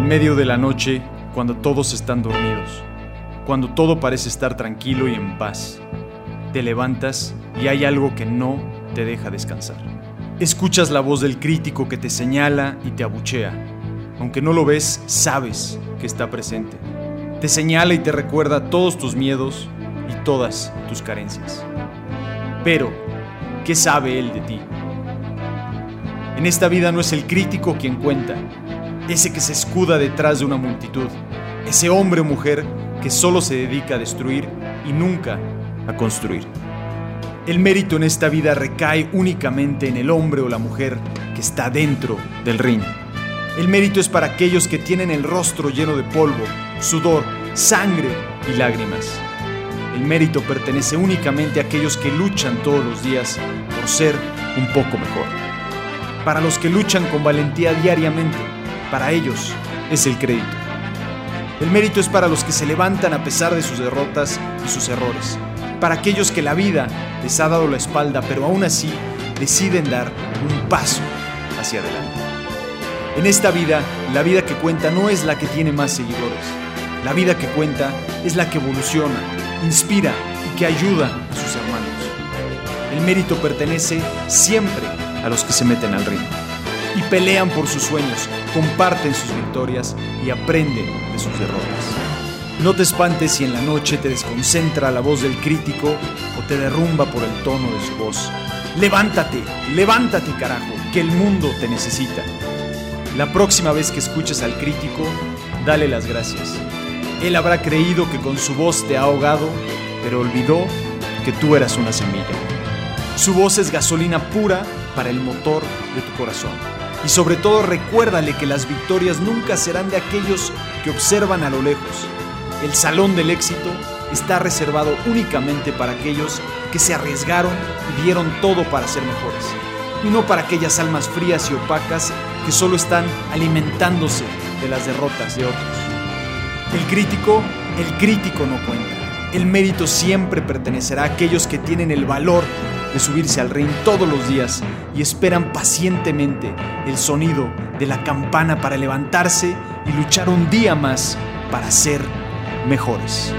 En medio de la noche, cuando todos están dormidos, cuando todo parece estar tranquilo y en paz, te levantas y hay algo que no te deja descansar. Escuchas la voz del crítico que te señala y te abuchea. Aunque no lo ves, sabes que está presente. Te señala y te recuerda todos tus miedos y todas tus carencias. Pero, ¿qué sabe él de ti? En esta vida no es el crítico quien cuenta, ese que se escuda detrás de una multitud, ese hombre o mujer que solo se dedica a destruir y nunca a construir. El mérito en esta vida recae únicamente en el hombre o la mujer que está dentro del ring. El mérito es para aquellos que tienen el rostro lleno de polvo, sudor, sangre y lágrimas. El mérito pertenece únicamente a aquellos que luchan todos los días por ser un poco mejor. Para los que luchan con valentía diariamente, para ellos es el crédito. El mérito es para los que se levantan a pesar de sus derrotas y sus errores. Para aquellos que la vida les ha dado la espalda, pero aún así deciden dar un paso hacia adelante. En esta vida, la vida que cuenta no es la que tiene más seguidores. La vida que cuenta es la que evoluciona, inspira y que ayuda a sus hermanos. El mérito pertenece siempre a los que se meten al ring y pelean por sus sueños, comparten sus victorias y aprenden de sus derrotas. No te espantes si en la noche te desconcentra la voz del crítico o te derrumba por el tono de su voz. Levántate, levántate carajo, que el mundo te necesita. La próxima vez que escuches al crítico, dale las gracias. Él habrá creído que con su voz te ha ahogado, pero olvidó que tú eras una semilla. Su voz es gasolina pura para el motor de tu corazón. Y sobre todo recuérdale que las victorias nunca serán de aquellos que observan a lo lejos. El salón del éxito está reservado únicamente para aquellos que se arriesgaron y dieron todo para ser mejores. Y no para aquellas almas frías y opacas que solo están alimentándose de las derrotas de otros. El crítico, el crítico no cuenta. El mérito siempre pertenecerá a aquellos que tienen el valor de subirse al ring todos los días y esperan pacientemente el sonido de la campana para levantarse y luchar un día más para ser mejores.